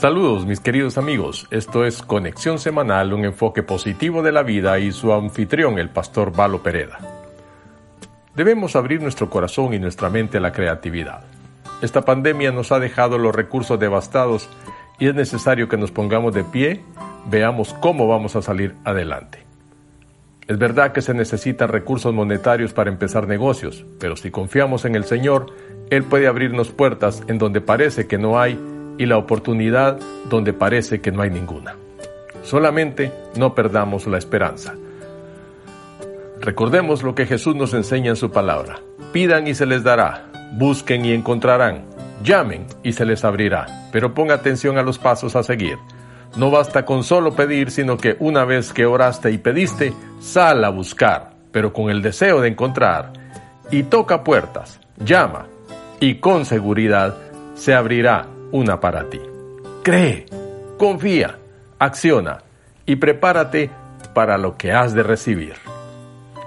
Saludos mis queridos amigos, esto es Conexión Semanal, un enfoque positivo de la vida y su anfitrión, el pastor Valo Pereda. Debemos abrir nuestro corazón y nuestra mente a la creatividad. Esta pandemia nos ha dejado los recursos devastados y es necesario que nos pongamos de pie, veamos cómo vamos a salir adelante. Es verdad que se necesitan recursos monetarios para empezar negocios, pero si confiamos en el Señor, Él puede abrirnos puertas en donde parece que no hay y la oportunidad donde parece que no hay ninguna. Solamente no perdamos la esperanza. Recordemos lo que Jesús nos enseña en su palabra. Pidan y se les dará, busquen y encontrarán, llamen y se les abrirá. Pero ponga atención a los pasos a seguir. No basta con solo pedir, sino que una vez que oraste y pediste, sal a buscar, pero con el deseo de encontrar. Y toca puertas, llama, y con seguridad se abrirá una para ti. Cree, confía, acciona y prepárate para lo que has de recibir.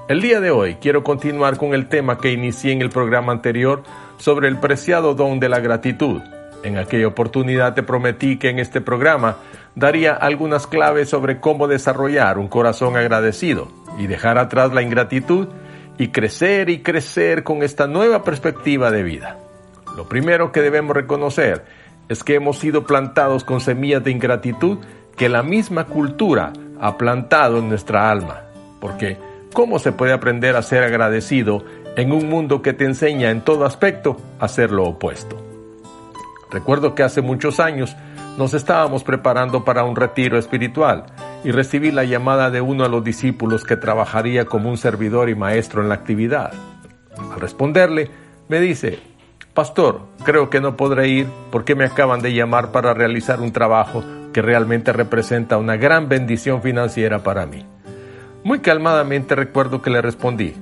El día de hoy quiero continuar con el tema que inicié en el programa anterior sobre el preciado don de la gratitud. En aquella oportunidad te prometí que en este programa daría algunas claves sobre cómo desarrollar un corazón agradecido y dejar atrás la ingratitud y crecer y crecer con esta nueva perspectiva de vida. Lo primero que debemos reconocer es que hemos sido plantados con semillas de ingratitud que la misma cultura ha plantado en nuestra alma. Porque, ¿cómo se puede aprender a ser agradecido en un mundo que te enseña en todo aspecto a ser lo opuesto? Recuerdo que hace muchos años nos estábamos preparando para un retiro espiritual y recibí la llamada de uno de los discípulos que trabajaría como un servidor y maestro en la actividad. Al responderle, me dice, Pastor, creo que no podré ir porque me acaban de llamar para realizar un trabajo que realmente representa una gran bendición financiera para mí. Muy calmadamente recuerdo que le respondí,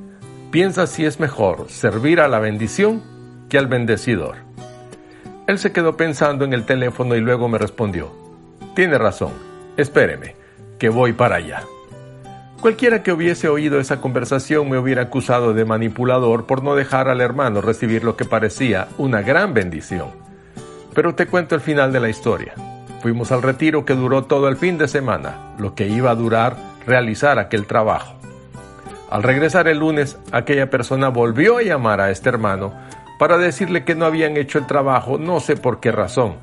piensa si es mejor servir a la bendición que al bendecidor. Él se quedó pensando en el teléfono y luego me respondió, tiene razón, espéreme, que voy para allá. Cualquiera que hubiese oído esa conversación me hubiera acusado de manipulador por no dejar al hermano recibir lo que parecía una gran bendición. Pero te cuento el final de la historia. Fuimos al retiro que duró todo el fin de semana, lo que iba a durar realizar aquel trabajo. Al regresar el lunes, aquella persona volvió a llamar a este hermano para decirle que no habían hecho el trabajo no sé por qué razón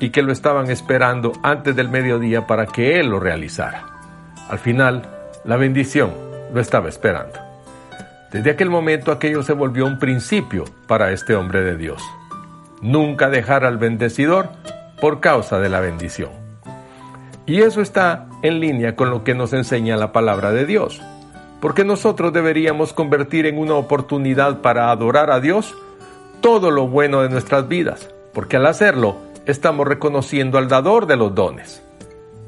y que lo estaban esperando antes del mediodía para que él lo realizara. Al final, la bendición lo estaba esperando. Desde aquel momento aquello se volvió un principio para este hombre de Dios. Nunca dejar al bendecidor por causa de la bendición. Y eso está en línea con lo que nos enseña la palabra de Dios. Porque nosotros deberíamos convertir en una oportunidad para adorar a Dios todo lo bueno de nuestras vidas, porque al hacerlo estamos reconociendo al dador de los dones.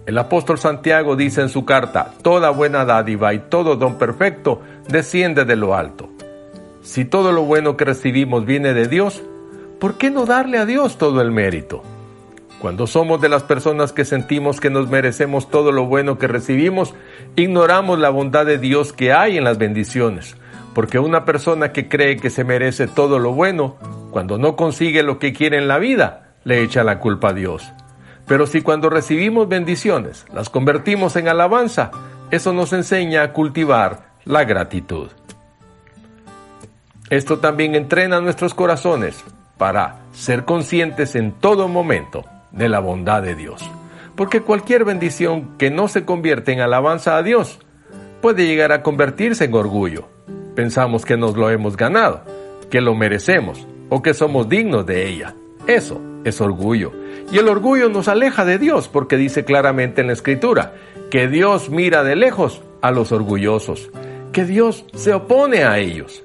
El apóstol Santiago dice en su carta, Toda buena dádiva y todo don perfecto desciende de lo alto. Si todo lo bueno que recibimos viene de Dios, ¿por qué no darle a Dios todo el mérito? Cuando somos de las personas que sentimos que nos merecemos todo lo bueno que recibimos, ignoramos la bondad de Dios que hay en las bendiciones, porque una persona que cree que se merece todo lo bueno, cuando no consigue lo que quiere en la vida, le echa la culpa a Dios. Pero si cuando recibimos bendiciones las convertimos en alabanza, eso nos enseña a cultivar la gratitud. Esto también entrena nuestros corazones para ser conscientes en todo momento de la bondad de Dios. Porque cualquier bendición que no se convierte en alabanza a Dios puede llegar a convertirse en orgullo. Pensamos que nos lo hemos ganado, que lo merecemos o que somos dignos de ella. Eso es orgullo. Y el orgullo nos aleja de Dios porque dice claramente en la escritura que Dios mira de lejos a los orgullosos, que Dios se opone a ellos.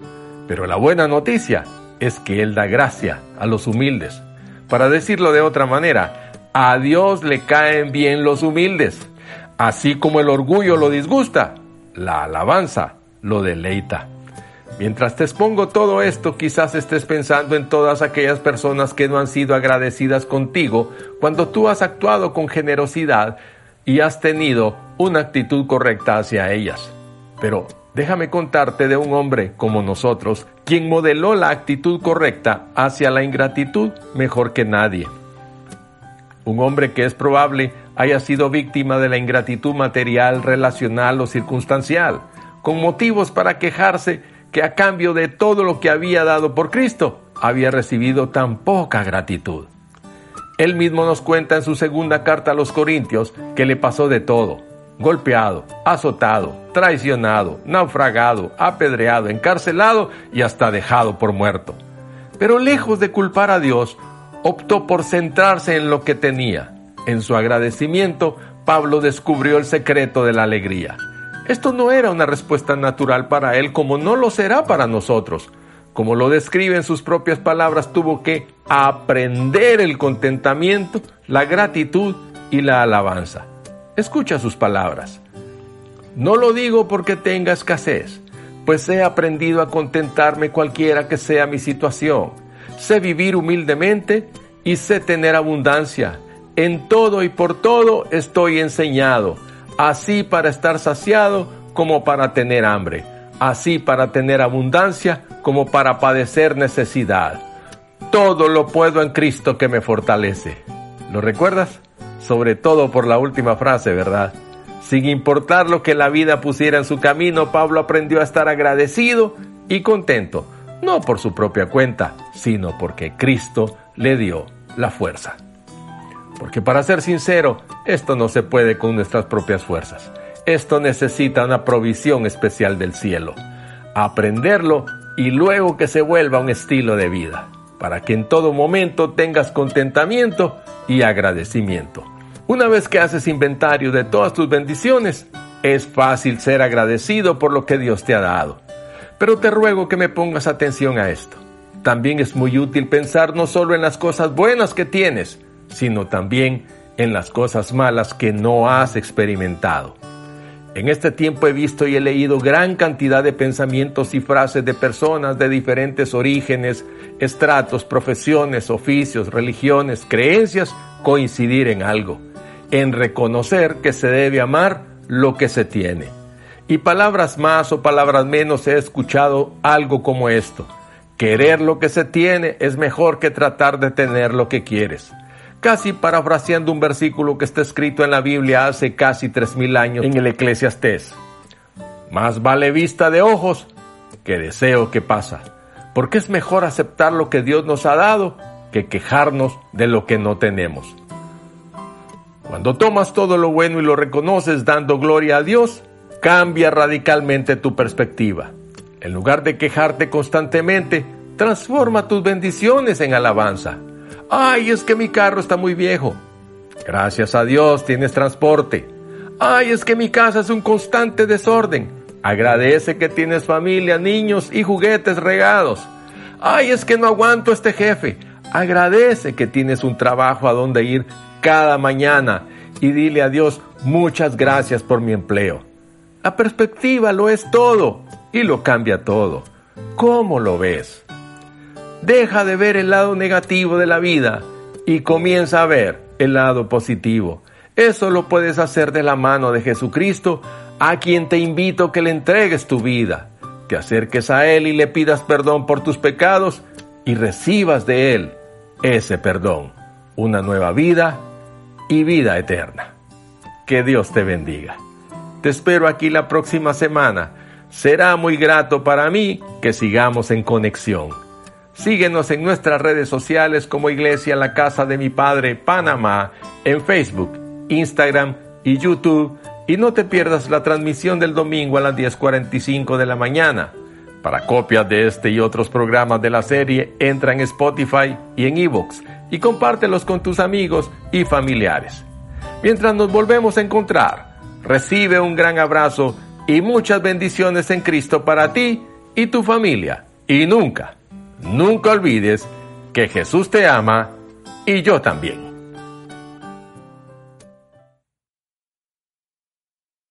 Pero la buena noticia es que Él da gracia a los humildes. Para decirlo de otra manera, a Dios le caen bien los humildes. Así como el orgullo lo disgusta, la alabanza lo deleita. Mientras te expongo todo esto, quizás estés pensando en todas aquellas personas que no han sido agradecidas contigo cuando tú has actuado con generosidad y has tenido una actitud correcta hacia ellas. Pero déjame contarte de un hombre como nosotros, quien modeló la actitud correcta hacia la ingratitud mejor que nadie. un hombre que es probable haya sido víctima de la ingratitud material, relacional o circunstancial, con motivos para quejarse que a cambio de todo lo que había dado por Cristo, había recibido tan poca gratitud. Él mismo nos cuenta en su segunda carta a los Corintios que le pasó de todo, golpeado, azotado, traicionado, naufragado, apedreado, encarcelado y hasta dejado por muerto. Pero lejos de culpar a Dios, optó por centrarse en lo que tenía. En su agradecimiento, Pablo descubrió el secreto de la alegría. Esto no era una respuesta natural para él como no lo será para nosotros. Como lo describe en sus propias palabras, tuvo que aprender el contentamiento, la gratitud y la alabanza. Escucha sus palabras. No lo digo porque tenga escasez, pues he aprendido a contentarme cualquiera que sea mi situación. Sé vivir humildemente y sé tener abundancia. En todo y por todo estoy enseñado, así para estar saciado como para tener hambre, así para tener abundancia como para padecer necesidad. Todo lo puedo en Cristo que me fortalece. ¿Lo recuerdas? sobre todo por la última frase, ¿verdad? Sin importar lo que la vida pusiera en su camino, Pablo aprendió a estar agradecido y contento, no por su propia cuenta, sino porque Cristo le dio la fuerza. Porque para ser sincero, esto no se puede con nuestras propias fuerzas. Esto necesita una provisión especial del cielo. Aprenderlo y luego que se vuelva un estilo de vida, para que en todo momento tengas contentamiento y agradecimiento. Una vez que haces inventario de todas tus bendiciones, es fácil ser agradecido por lo que Dios te ha dado. Pero te ruego que me pongas atención a esto. También es muy útil pensar no solo en las cosas buenas que tienes, sino también en las cosas malas que no has experimentado. En este tiempo he visto y he leído gran cantidad de pensamientos y frases de personas de diferentes orígenes, estratos, profesiones, oficios, religiones, creencias, coincidir en algo en reconocer que se debe amar lo que se tiene. Y palabras más o palabras menos he escuchado algo como esto. Querer lo que se tiene es mejor que tratar de tener lo que quieres. Casi parafraseando un versículo que está escrito en la Biblia hace casi tres mil años en el Eclesiastés. Más vale vista de ojos que deseo que pasa, porque es mejor aceptar lo que Dios nos ha dado que quejarnos de lo que no tenemos. Cuando tomas todo lo bueno y lo reconoces dando gloria a Dios, cambia radicalmente tu perspectiva. En lugar de quejarte constantemente, transforma tus bendiciones en alabanza. Ay, es que mi carro está muy viejo. Gracias a Dios tienes transporte. Ay, es que mi casa es un constante desorden. Agradece que tienes familia, niños y juguetes regados. Ay, es que no aguanto este jefe. Agradece que tienes un trabajo a donde ir cada mañana y dile a Dios muchas gracias por mi empleo. La perspectiva lo es todo y lo cambia todo. ¿Cómo lo ves? Deja de ver el lado negativo de la vida y comienza a ver el lado positivo. Eso lo puedes hacer de la mano de Jesucristo, a quien te invito que le entregues tu vida, te acerques a Él y le pidas perdón por tus pecados y recibas de Él ese perdón, una nueva vida y vida eterna. Que Dios te bendiga. Te espero aquí la próxima semana. Será muy grato para mí que sigamos en conexión. Síguenos en nuestras redes sociales como Iglesia La Casa de mi Padre Panamá en Facebook, Instagram y YouTube y no te pierdas la transmisión del domingo a las 10.45 de la mañana. Para copias de este y otros programas de la serie, entra en Spotify y en Evox y compártelos con tus amigos y familiares. Mientras nos volvemos a encontrar, recibe un gran abrazo y muchas bendiciones en Cristo para ti y tu familia. Y nunca, nunca olvides que Jesús te ama y yo también.